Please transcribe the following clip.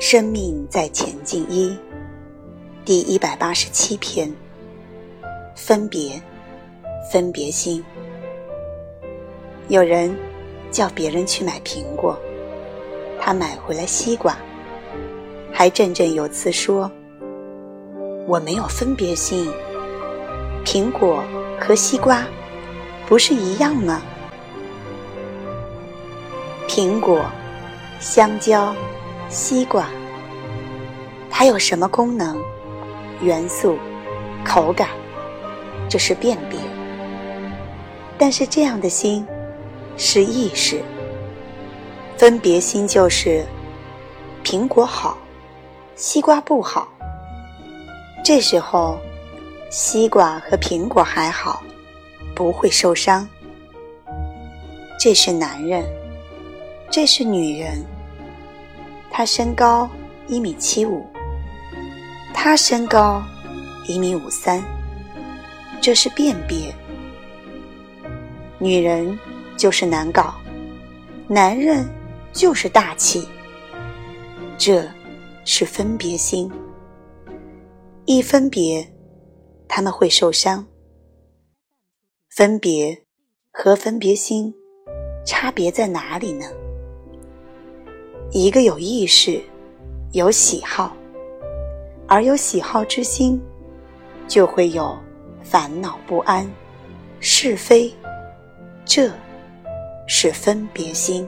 生命在前进一，第一百八十七篇。分别，分别心。有人叫别人去买苹果，他买回来西瓜，还振振有词说：“我没有分别心。苹果和西瓜不是一样吗？苹果、香蕉。”西瓜，它有什么功能、元素、口感？这是辨别。但是这样的心是意识，分别心就是苹果好，西瓜不好。这时候，西瓜和苹果还好，不会受伤。这是男人，这是女人。他身高一米七五，他身高一米五三，这是辨别。女人就是难搞，男人就是大气，这是分别心。一分别，他们会受伤。分别和分别心差别在哪里呢？一个有意识，有喜好，而有喜好之心，就会有烦恼不安、是非，这是分别心。